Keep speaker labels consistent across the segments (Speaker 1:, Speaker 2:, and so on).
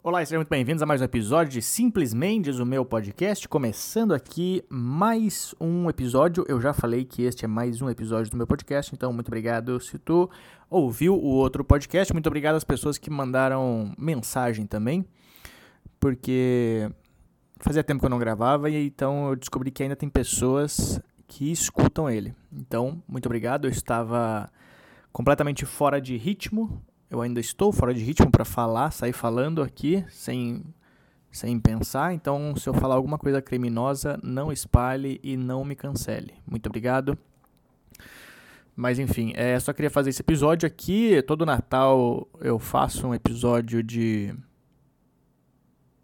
Speaker 1: Olá sejam muito bem-vindos a mais um episódio de Simples Mendes, o meu podcast. Começando aqui mais um episódio. Eu já falei que este é mais um episódio do meu podcast, então muito obrigado se tu ouviu o outro podcast. Muito obrigado às pessoas que mandaram mensagem também, porque fazia tempo que eu não gravava e então eu descobri que ainda tem pessoas que escutam ele. Então, muito obrigado. Eu estava completamente fora de ritmo eu ainda estou fora de ritmo para falar, sair falando aqui sem, sem pensar. Então, se eu falar alguma coisa criminosa, não espalhe e não me cancele. Muito obrigado. Mas enfim, é, só queria fazer esse episódio aqui. Todo Natal eu faço um episódio de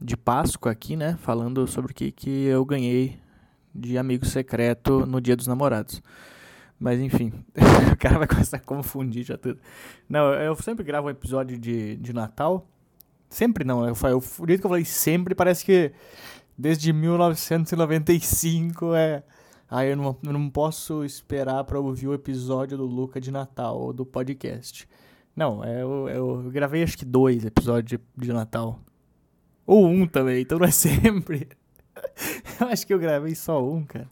Speaker 1: de Páscoa aqui, né? Falando sobre o que, que eu ganhei de amigo secreto no Dia dos Namorados. Mas enfim, o cara vai começar a confundir já tudo. Não, eu sempre gravo um episódio de, de Natal. Sempre não, eu, eu, o jeito que eu falei sempre parece que desde 1995 é. Aí ah, eu não, não posso esperar para ouvir o episódio do Luca de Natal ou do podcast. Não, é, eu, eu gravei acho que dois episódios de, de Natal. Ou um também, então não é sempre. eu acho que eu gravei só um, cara.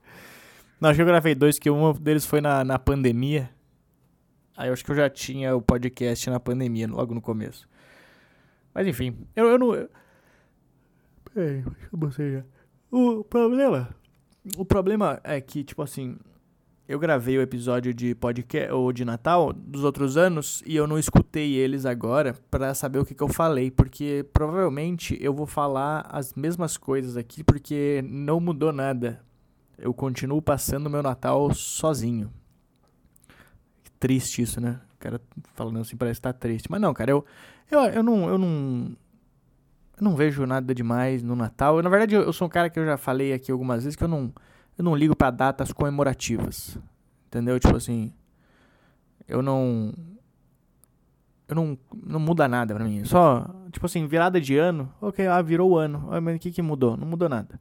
Speaker 1: Não, acho que eu gravei dois, que um deles foi na, na pandemia. Aí eu acho que eu já tinha o podcast na pandemia, logo no começo. Mas enfim, eu, eu não. Eu... Peraí, deixa eu já. O problema. O problema é que, tipo assim. Eu gravei o episódio de podcast ou de Natal dos outros anos e eu não escutei eles agora para saber o que, que eu falei, porque provavelmente eu vou falar as mesmas coisas aqui porque não mudou nada eu continuo passando meu Natal sozinho. Triste isso, né? O cara falando assim parece estar tá triste. Mas não, cara, eu, eu, eu não. Eu não eu não vejo nada demais no Natal. Eu, na verdade, eu, eu, sou um cara que eu já falei aqui algumas vezes que eu não, eu não ligo para datas comemorativas. Entendeu? Tipo assim, eu não eu não não muda nada para mim. Só, tipo assim, virada de ano, OK, ah, virou o ano. Ah, mas o que que mudou? Não mudou nada.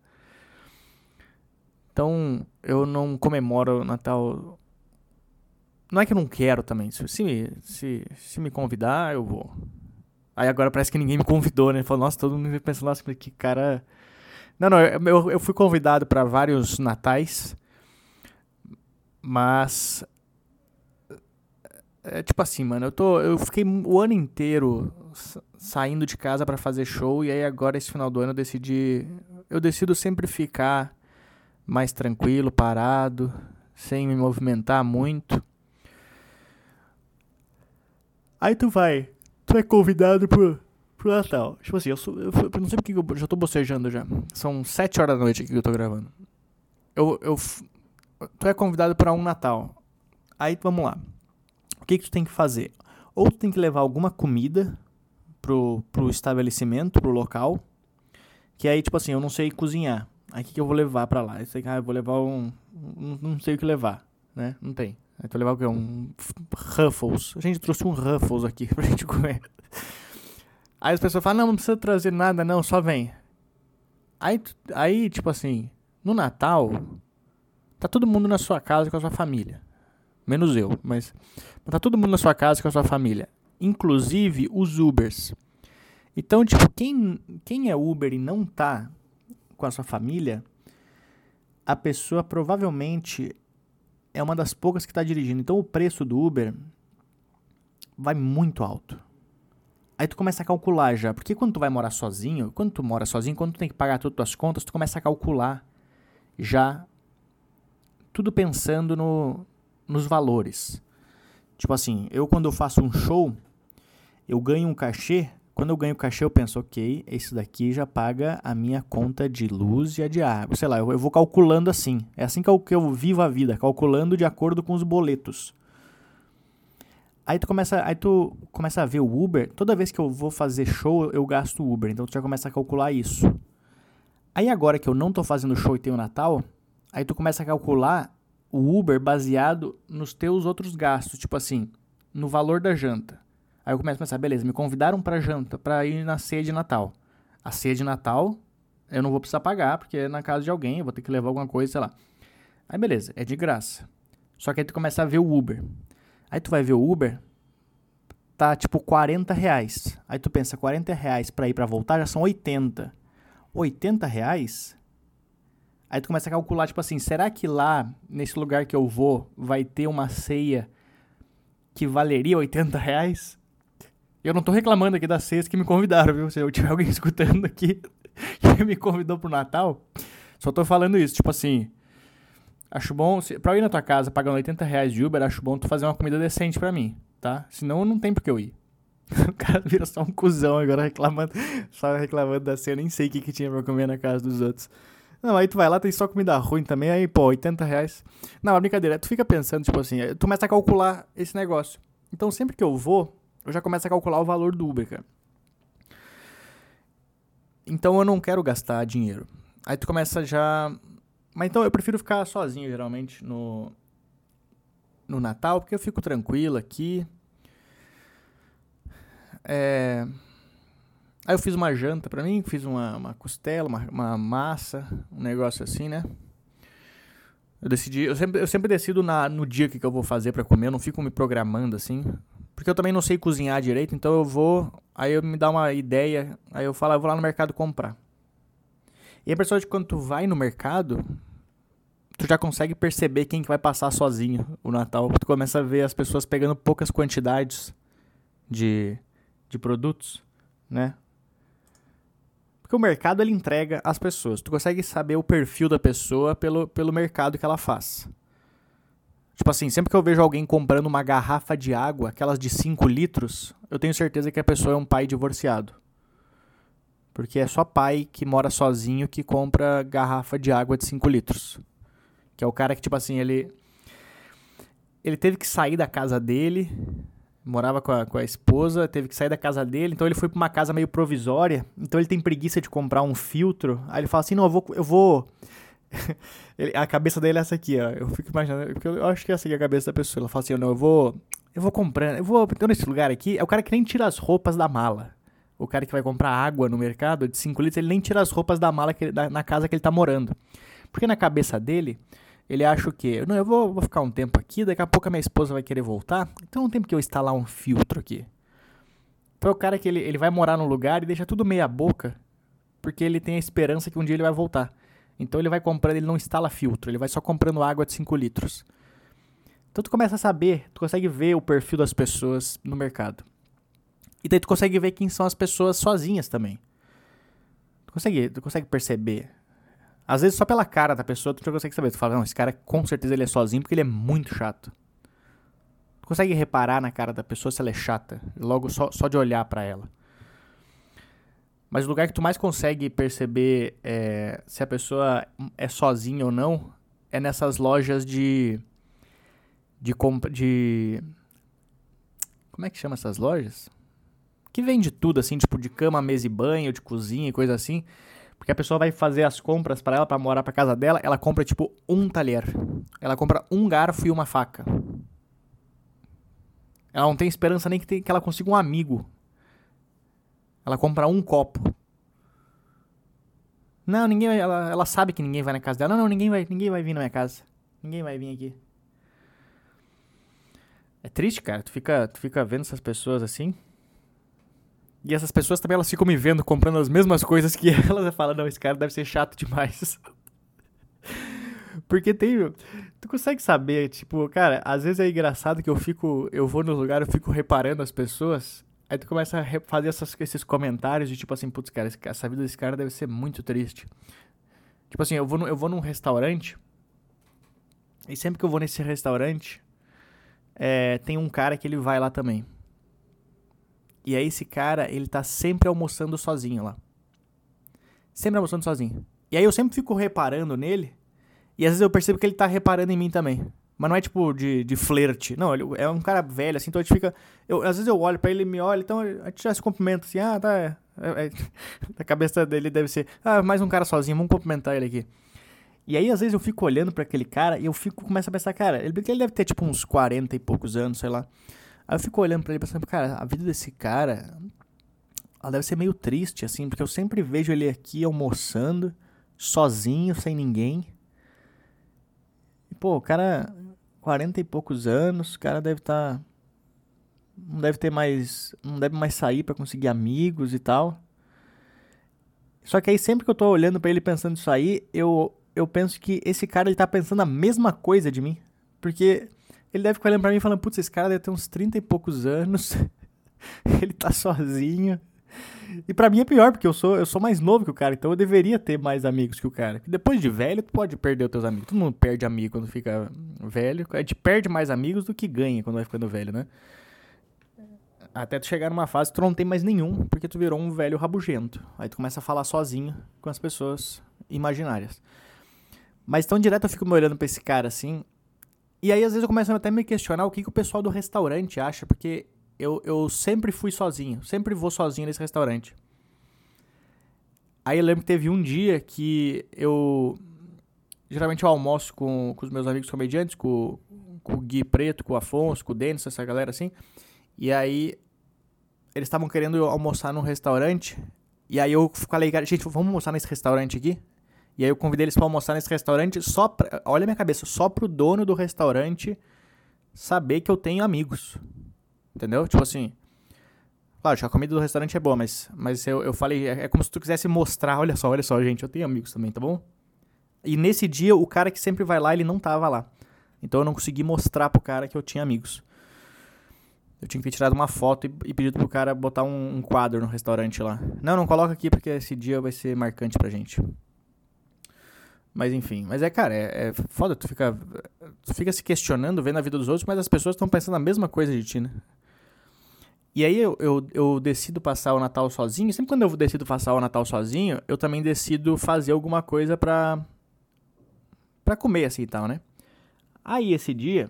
Speaker 1: Então, eu não comemoro o Natal. Não é que eu não quero também. Se, se, se me convidar, eu vou. Aí agora parece que ninguém me convidou, né? Falou, nossa, todo mundo pensando, nossa, que cara. Não, não, eu, eu fui convidado para vários natais, mas. É tipo assim, mano, eu tô. Eu fiquei o ano inteiro saindo de casa para fazer show, e aí agora, esse final do ano, eu decidi. Eu decido sempre ficar mais tranquilo, parado, sem me movimentar muito. Aí tu vai, tu é convidado pro, pro Natal. Tipo assim, eu, sou, eu, eu não sei porque eu já tô bocejando já. São sete horas da noite aqui que eu tô gravando. Eu, eu, tu é convidado para um Natal. Aí vamos lá. O que que tu tem que fazer? Ou tu tem que levar alguma comida pro, pro estabelecimento, pro local. Que aí, tipo assim, eu não sei cozinhar. Aí o que, que eu vou levar pra lá? Eu sei que ah, eu vou levar um. Não, sei o que levar, né? Não tem. Aí vai levar o quê? Um Ruffles. A gente trouxe um Ruffles aqui pra gente comer. Aí as pessoas falam, não, não precisa trazer nada, não, só vem. Aí, aí, tipo assim, no Natal, tá todo mundo na sua casa com a sua família. Menos eu, mas tá todo mundo na sua casa com a sua família. Inclusive os Ubers. Então, tipo, quem, quem é Uber e não tá com a sua família, a pessoa provavelmente é uma das poucas que está dirigindo. Então o preço do Uber vai muito alto. Aí tu começa a calcular já, porque quando tu vai morar sozinho, quando tu mora sozinho, quando tu tem que pagar todas as tuas contas, tu começa a calcular já tudo pensando no, nos valores. Tipo assim, eu quando eu faço um show, eu ganho um cachê quando eu ganho cachê, eu penso, ok, esse daqui já paga a minha conta de luz e a de água. Sei lá, eu, eu vou calculando assim. É assim que eu, que eu vivo a vida, calculando de acordo com os boletos. Aí tu começa, aí tu começa a ver o Uber. Toda vez que eu vou fazer show, eu gasto Uber. Então tu já começa a calcular isso. Aí agora que eu não tô fazendo show e tenho Natal, aí tu começa a calcular o Uber baseado nos teus outros gastos, tipo assim, no valor da janta. Aí eu começo a pensar, beleza, me convidaram para janta, para ir na ceia de Natal. A ceia de Natal eu não vou precisar pagar, porque é na casa de alguém, eu vou ter que levar alguma coisa, sei lá. Aí beleza, é de graça. Só que aí tu começa a ver o Uber. Aí tu vai ver o Uber, tá tipo 40 reais. Aí tu pensa, 40 reais pra ir pra voltar já são 80. 80 reais? Aí tu começa a calcular, tipo assim, será que lá, nesse lugar que eu vou, vai ter uma ceia que valeria 80 reais? Eu não tô reclamando aqui das ceias que me convidaram, viu? Se eu tiver alguém escutando aqui que me convidou pro Natal, só tô falando isso, tipo assim, acho bom, se, pra eu ir na tua casa pagando 80 reais de Uber, acho bom tu fazer uma comida decente pra mim, tá? Senão não tem por que eu ir. O cara vira só um cuzão agora reclamando, só reclamando da ceia, eu nem sei o que, que tinha pra comer na casa dos outros. Não, aí tu vai lá, tem só comida ruim também, aí, pô, 80 reais. Não, é brincadeira, tu fica pensando, tipo assim, tu começa a calcular esse negócio. Então sempre que eu vou, eu já começo a calcular o valor do Uber, cara. Então eu não quero gastar dinheiro. Aí tu começa já. Mas então eu prefiro ficar sozinho, geralmente, no, no Natal, porque eu fico tranquilo aqui. É... Aí eu fiz uma janta pra mim, fiz uma, uma costela, uma, uma massa, um negócio assim, né? Eu decidi, eu sempre, eu sempre decido na, no dia que, que eu vou fazer para comer, eu não fico me programando assim. Porque eu também não sei cozinhar direito, então eu vou, aí eu me dá uma ideia, aí eu falo, eu vou lá no mercado comprar. E a pessoa de quando tu vai no mercado, tu já consegue perceber quem que vai passar sozinho o Natal. Tu começa a ver as pessoas pegando poucas quantidades de, de produtos, né? Porque o mercado ele entrega às pessoas. Tu consegue saber o perfil da pessoa pelo, pelo mercado que ela faz. Tipo assim, sempre que eu vejo alguém comprando uma garrafa de água, aquelas de 5 litros, eu tenho certeza que a pessoa é um pai divorciado. Porque é só pai que mora sozinho que compra garrafa de água de 5 litros. Que é o cara que, tipo assim, ele. Ele teve que sair da casa dele morava com a, com a esposa, teve que sair da casa dele, então ele foi para uma casa meio provisória, então ele tem preguiça de comprar um filtro. Aí ele fala assim: "Não, eu vou eu vou ele, a cabeça dele é essa aqui, ó. Eu fico imaginando, porque eu acho que essa aqui é a cabeça da pessoa. Ela fala assim: "Não, eu vou eu vou comprando, eu vou então nesse lugar aqui, é o cara que nem tira as roupas da mala. O cara que vai comprar água no mercado de 5 litros, ele nem tira as roupas da mala que, da, na casa que ele tá morando. Porque na cabeça dele, ele acha o quê? Não, eu vou, vou ficar um tempo aqui, daqui a pouco a minha esposa vai querer voltar, então não tem porque eu instalar um filtro aqui. Então é o cara que ele, ele vai morar num lugar e deixa tudo meia boca, porque ele tem a esperança que um dia ele vai voltar. Então ele vai comprando, ele não instala filtro, ele vai só comprando água de 5 litros. Então tu começa a saber, tu consegue ver o perfil das pessoas no mercado. E daí tu consegue ver quem são as pessoas sozinhas também. Tu consegue, tu consegue perceber às vezes só pela cara da pessoa tu já consegue saber. Tu fala, não, esse cara com certeza ele é sozinho porque ele é muito chato. Tu consegue reparar na cara da pessoa se ela é chata, logo só, só de olhar para ela. Mas o lugar que tu mais consegue perceber é, se a pessoa é sozinha ou não é nessas lojas de. de compra. de. Como é que chama essas lojas? Que vende tudo, assim, tipo de cama, mesa e banho, de cozinha e coisa assim. Porque a pessoa vai fazer as compras para ela, para morar pra casa dela, ela compra tipo um talher. Ela compra um garfo e uma faca. Ela não tem esperança nem que, tem, que ela consiga um amigo. Ela compra um copo. Não, ninguém vai, ela, ela sabe que ninguém vai na casa dela. Não, não, ninguém vai, ninguém vai vir na minha casa. Ninguém vai vir aqui. É triste, cara. Tu fica, tu fica vendo essas pessoas assim. E essas pessoas também elas ficam me vendo comprando as mesmas coisas que elas e falam, não, esse cara deve ser chato demais. Porque tem. Tu consegue saber, tipo, cara, às vezes é engraçado que eu fico. Eu vou no lugar, eu fico reparando as pessoas. Aí tu começa a fazer essas, esses comentários de tipo assim, putz, cara, essa vida desse cara deve ser muito triste. Tipo assim, eu vou, no, eu vou num restaurante. E sempre que eu vou nesse restaurante, é, tem um cara que ele vai lá também. E aí esse cara, ele tá sempre almoçando sozinho lá. Sempre almoçando sozinho. E aí eu sempre fico reparando nele. E às vezes eu percebo que ele tá reparando em mim também. Mas não é tipo de, de flerte. Não, ele é um cara velho, assim, então a gente fica. Eu, às vezes eu olho pra ele e me olha, então a gente já se cumprimenta assim, ah, tá. É, é, a cabeça dele deve ser. Ah, mais um cara sozinho, vamos cumprimentar ele aqui. E aí, às vezes, eu fico olhando para aquele cara e eu fico, começo a pensar, cara, ele, ele deve ter tipo uns 40 e poucos anos, sei lá. Aí eu fico olhando para ele pensando, cara, a vida desse cara, ela deve ser meio triste, assim, porque eu sempre vejo ele aqui almoçando, sozinho, sem ninguém. E, pô, o cara, 40 e poucos anos, o cara deve estar. Tá, não deve ter mais, não deve mais sair para conseguir amigos e tal. Só que aí sempre que eu tô olhando para ele pensando nisso aí, eu eu penso que esse cara ele tá pensando a mesma coisa de mim, porque ele deve ficar olhando para mim falando, putz, esse cara deve ter uns 30 e poucos anos. ele tá sozinho. E para mim é pior, porque eu sou, eu sou mais novo que o cara, então eu deveria ter mais amigos que o cara. Depois de velho, tu pode perder os teus amigos. Todo mundo perde amigo quando fica velho. A gente perde mais amigos do que ganha quando vai ficando velho, né? Até tu chegar numa fase que tu não tem mais nenhum, porque tu virou um velho rabugento. Aí tu começa a falar sozinho com as pessoas imaginárias. Mas tão direto eu fico me olhando pra esse cara assim. E aí às vezes eu começo até a me questionar o que, que o pessoal do restaurante acha, porque eu, eu sempre fui sozinho, sempre vou sozinho nesse restaurante. Aí eu lembro que teve um dia que eu. Geralmente eu almoço com, com os meus amigos comediantes, com, com o Gui Preto, com o Afonso, com o Denis, essa galera assim. E aí eles estavam querendo almoçar num restaurante. E aí eu falei, gente, vamos almoçar nesse restaurante aqui? E aí eu convidei eles para almoçar nesse restaurante só pra, olha a minha cabeça, só pro dono do restaurante saber que eu tenho amigos. Entendeu? Tipo assim. Claro, a comida do restaurante é boa, mas, mas eu, eu falei, é, é como se tu quisesse mostrar, olha só, olha só, gente, eu tenho amigos também, tá bom? E nesse dia, o cara que sempre vai lá, ele não tava lá. Então eu não consegui mostrar pro cara que eu tinha amigos. Eu tinha que ter tirado uma foto e, e pedido pro cara botar um, um, quadro no restaurante lá. Não, não coloca aqui porque esse dia vai ser marcante pra gente. Mas enfim, mas é, cara, é, é foda, tu fica, tu fica se questionando, vendo a vida dos outros, mas as pessoas estão pensando a mesma coisa de ti, né? E aí eu, eu, eu, decido passar o Natal sozinho. Sempre quando eu decido passar o Natal sozinho, eu também decido fazer alguma coisa pra, pra comer assim e tal, né? Aí esse dia,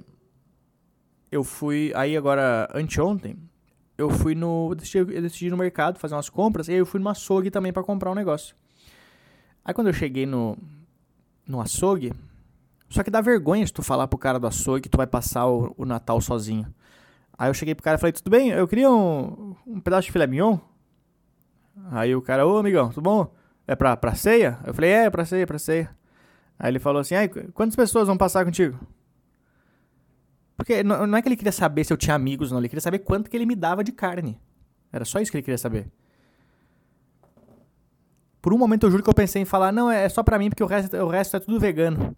Speaker 1: eu fui. Aí agora, anteontem, eu fui no. Eu decidi, eu decidi no mercado fazer umas compras. E aí eu fui numa açougue também para comprar um negócio. Aí quando eu cheguei no, no açougue. Só que dá vergonha se tu falar pro cara do açougue que tu vai passar o, o Natal sozinho. Aí eu cheguei pro cara e falei, tudo bem? Eu queria um, um pedaço de filé mignon. Aí o cara, ô amigão, tudo bom? É pra, pra ceia? Eu falei, é, pra ceia, pra ceia. Aí ele falou assim, quantas pessoas vão passar contigo? Porque não, não é que ele queria saber se eu tinha amigos, não. Ele queria saber quanto que ele me dava de carne. Era só isso que ele queria saber. Por um momento eu juro que eu pensei em falar, não, é só pra mim, porque o resto, o resto é tudo vegano.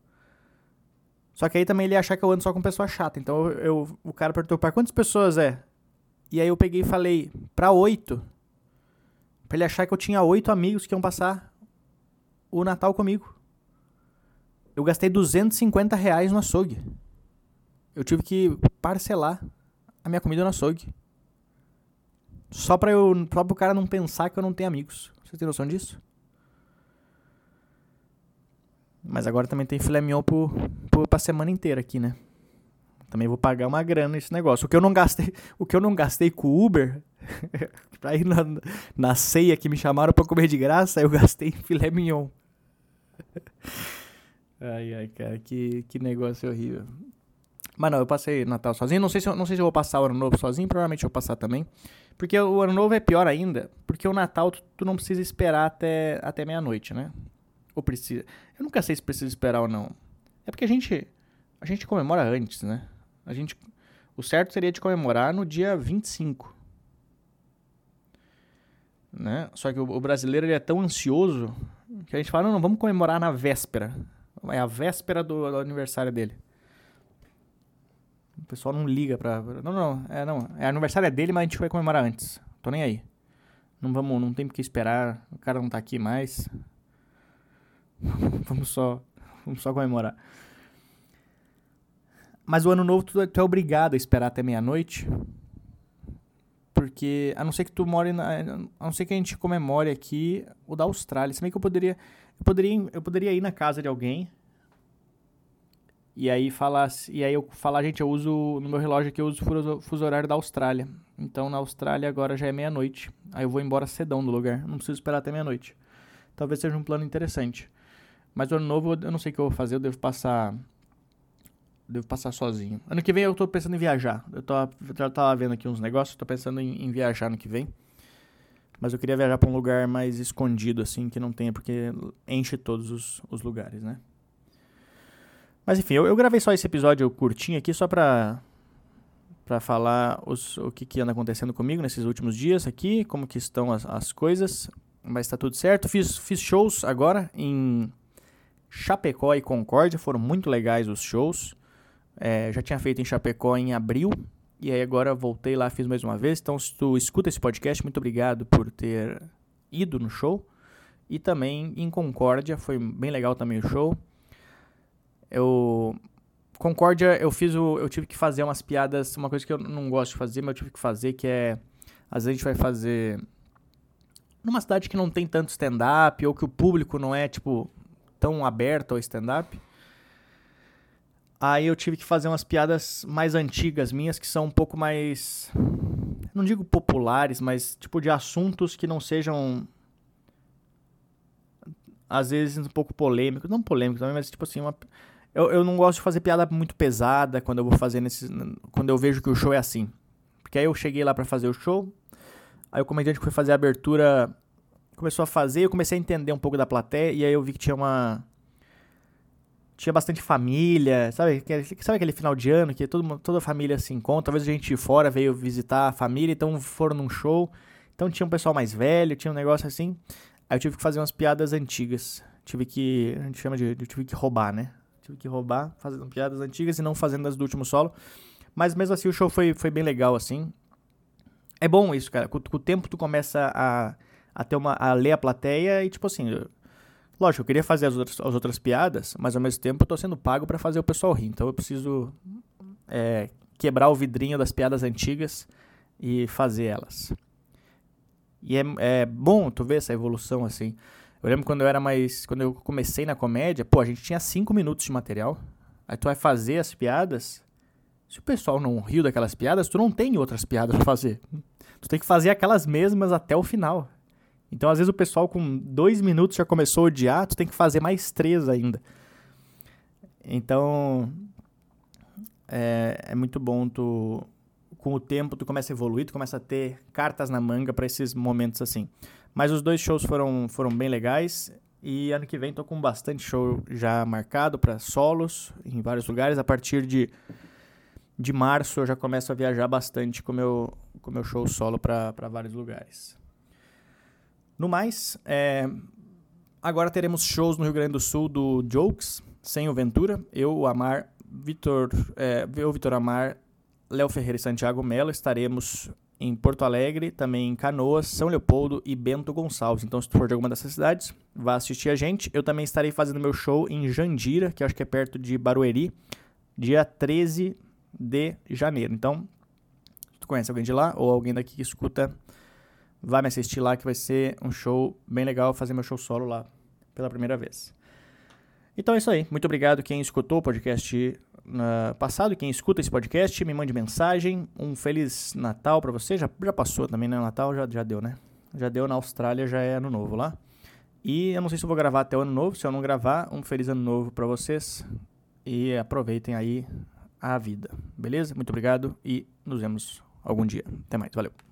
Speaker 1: Só que aí também ele ia achar que eu ando só com pessoa chata. Então eu, eu o cara perguntou, para quantas pessoas é? E aí eu peguei e falei, pra oito. Pra ele achar que eu tinha oito amigos que iam passar o Natal comigo. Eu gastei 250 reais no açougue. Eu tive que parcelar a minha comida no açougue. Só pra, eu, só pro cara não pensar que eu não tenho amigos. Você tem noção disso? Mas agora também tem filé mignon pro, pro, pra semana inteira aqui, né? Também vou pagar uma grana nesse negócio. O que eu não gastei, o que eu não gastei com o Uber, pra ir na, na ceia que me chamaram pra comer de graça, eu gastei filé mignon. ai, ai, cara, que, que negócio horrível. Mas não, eu passei Natal sozinho. Não sei, se eu, não sei se eu vou passar o Ano Novo sozinho, provavelmente eu vou passar também. Porque o Ano Novo é pior ainda, porque o Natal tu, tu não precisa esperar até, até meia-noite, né? Ou precisa. Eu nunca sei se precisa esperar ou não. É porque a gente. A gente comemora antes, né? A gente. O certo seria de comemorar no dia 25. Né? Só que o, o brasileiro ele é tão ansioso que a gente fala, não, não, vamos comemorar na véspera. É a véspera do, do aniversário dele. O pessoal não liga pra. Não, não, é, não. É aniversário é dele, mas a gente vai comemorar antes. Tô nem aí. Não vamos, não tem porque esperar. O cara não tá aqui mais. vamos só, vamos só comemorar. Mas o ano novo tu, tu é obrigado a esperar até meia-noite. Porque, a não ser que tu more na, A não ser que a gente comemore aqui o da Austrália. Se bem que eu poderia. Eu poderia, eu poderia ir na casa de alguém. E aí falar. E aí eu falar, gente, eu uso. No meu relógio aqui eu uso o fuso horário da Austrália. Então na Austrália agora já é meia-noite. Aí eu vou embora cedão do lugar. Não preciso esperar até meia-noite. Talvez seja um plano interessante. Mas o ano novo eu não sei o que eu vou fazer, eu devo passar. Devo passar sozinho. Ano que vem eu tô pensando em viajar. Eu tô, eu tava vendo aqui uns negócios, tô pensando em, em viajar ano que vem. Mas eu queria viajar para um lugar mais escondido, assim, que não tenha, porque enche todos os, os lugares, né? Mas enfim, eu, eu, gravei só esse episódio curtinho aqui só pra. para falar os, o que, que anda acontecendo comigo nesses últimos dias aqui, como que estão as, as coisas. Mas está tudo certo. Fiz, fiz shows agora em Chapecó e Concórdia, foram muito legais os shows. É, já tinha feito em Chapecó em abril, e aí agora voltei lá, fiz mais uma vez. Então, se tu escuta esse podcast, muito obrigado por ter ido no show. E também em Concórdia, foi bem legal também o show. Eu Concórdia, eu fiz o eu tive que fazer umas piadas, uma coisa que eu não gosto de fazer, mas eu tive que fazer que é às vezes a gente vai fazer numa cidade que não tem tanto stand up ou que o público não é tipo tão aberto ao stand up. Aí eu tive que fazer umas piadas mais antigas minhas, que são um pouco mais. Não digo populares, mas tipo de assuntos que não sejam. Às vezes um pouco polêmicos. Não polêmicos também, mas tipo assim. Uma... Eu, eu não gosto de fazer piada muito pesada quando eu vou fazer nesses. Quando eu vejo que o show é assim. Porque aí eu cheguei lá para fazer o show. Aí o comediante foi fazer a abertura começou a fazer, eu comecei a entender um pouco da plateia, e aí eu vi que tinha uma tinha bastante família, sabe? Sabe aquele final de ano que todo, toda a família se encontra? Talvez a gente de fora veio visitar a família, então foram num show. Então tinha um pessoal mais velho, tinha um negócio assim. Aí eu tive que fazer umas piadas antigas. Tive que. A gente chama de. Eu tive que roubar, né? Tive que roubar, fazendo piadas antigas e não fazendo as do último solo. Mas mesmo assim o show foi, foi bem legal, assim. É bom isso, cara. Com, com o tempo tu começa a, a, uma, a ler a plateia e, tipo assim, Lógico, eu queria fazer as outras, as outras piadas, mas ao mesmo tempo eu tô sendo pago para fazer o pessoal rir. Então eu preciso é, quebrar o vidrinho das piadas antigas e fazer elas. E é, é bom tu ver essa evolução assim. Eu lembro quando eu era mais. Quando eu comecei na comédia, pô, a gente tinha cinco minutos de material. Aí tu vai fazer as piadas. Se o pessoal não riu daquelas piadas, tu não tem outras piadas pra fazer. Tu tem que fazer aquelas mesmas até o final. Então, às vezes, o pessoal com dois minutos já começou a odiar, tu tem que fazer mais três ainda. Então, é, é muito bom tu... Com o tempo, tu começa a evoluir, tu começa a ter cartas na manga para esses momentos assim. Mas os dois shows foram, foram bem legais. E ano que vem tô com bastante show já marcado para solos em vários lugares. A partir de, de março eu já começo a viajar bastante com meu, com meu show solo para vários lugares. No mais, é, agora teremos shows no Rio Grande do Sul do Jokes, sem o Ventura. Eu, o Amar, Vitor, é, eu, Vitor Amar, Léo Ferreira e Santiago Mello estaremos em Porto Alegre, também em Canoas, São Leopoldo e Bento Gonçalves. Então, se tu for de alguma dessas cidades, vá assistir a gente. Eu também estarei fazendo meu show em Jandira, que acho que é perto de Barueri, dia 13 de janeiro. Então, se tu conhece alguém de lá ou alguém daqui que escuta vai me assistir lá que vai ser um show bem legal, fazer meu show solo lá pela primeira vez. Então é isso aí. Muito obrigado quem escutou o podcast uh, passado, quem escuta esse podcast, me mande mensagem. Um feliz Natal para você. Já, já passou também, né? Natal já, já deu, né? Já deu na Austrália, já é ano novo lá. E eu não sei se eu vou gravar até o ano novo. Se eu não gravar, um feliz ano novo para vocês. E aproveitem aí a vida. Beleza? Muito obrigado e nos vemos algum dia. Até mais. Valeu.